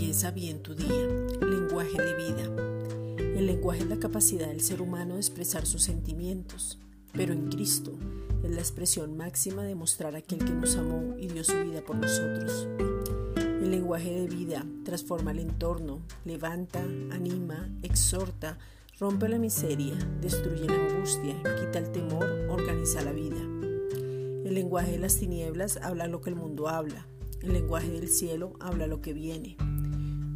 Comienza bien tu día. Lenguaje de vida. El lenguaje es la capacidad del ser humano de expresar sus sentimientos, pero en Cristo es la expresión máxima de mostrar a aquel que nos amó y dio su vida por nosotros. El lenguaje de vida transforma el entorno, levanta, anima, exhorta, rompe la miseria, destruye la angustia, quita el temor, organiza la vida. El lenguaje de las tinieblas habla lo que el mundo habla, el lenguaje del cielo habla lo que viene.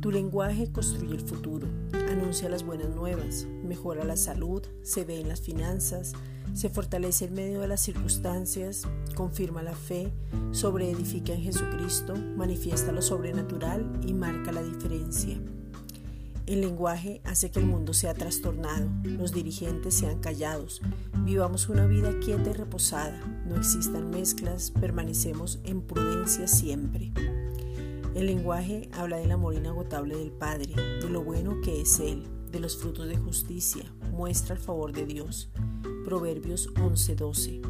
Tu lenguaje construye el futuro, anuncia las buenas nuevas, mejora la salud, se ve en las finanzas, se fortalece en medio de las circunstancias, confirma la fe, sobreedifica en Jesucristo, manifiesta lo sobrenatural y marca la diferencia. El lenguaje hace que el mundo sea trastornado, los dirigentes sean callados, vivamos una vida quieta y reposada, no existan mezclas, permanecemos en prudencia siempre. El lenguaje habla del amor inagotable del Padre, de lo bueno que es Él, de los frutos de justicia, muestra el favor de Dios. Proverbios 11:12.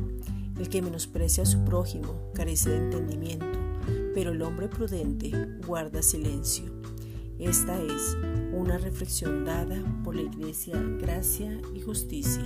El que menosprecia a su prójimo carece de entendimiento, pero el hombre prudente guarda silencio. Esta es una reflexión dada por la Iglesia Gracia y Justicia.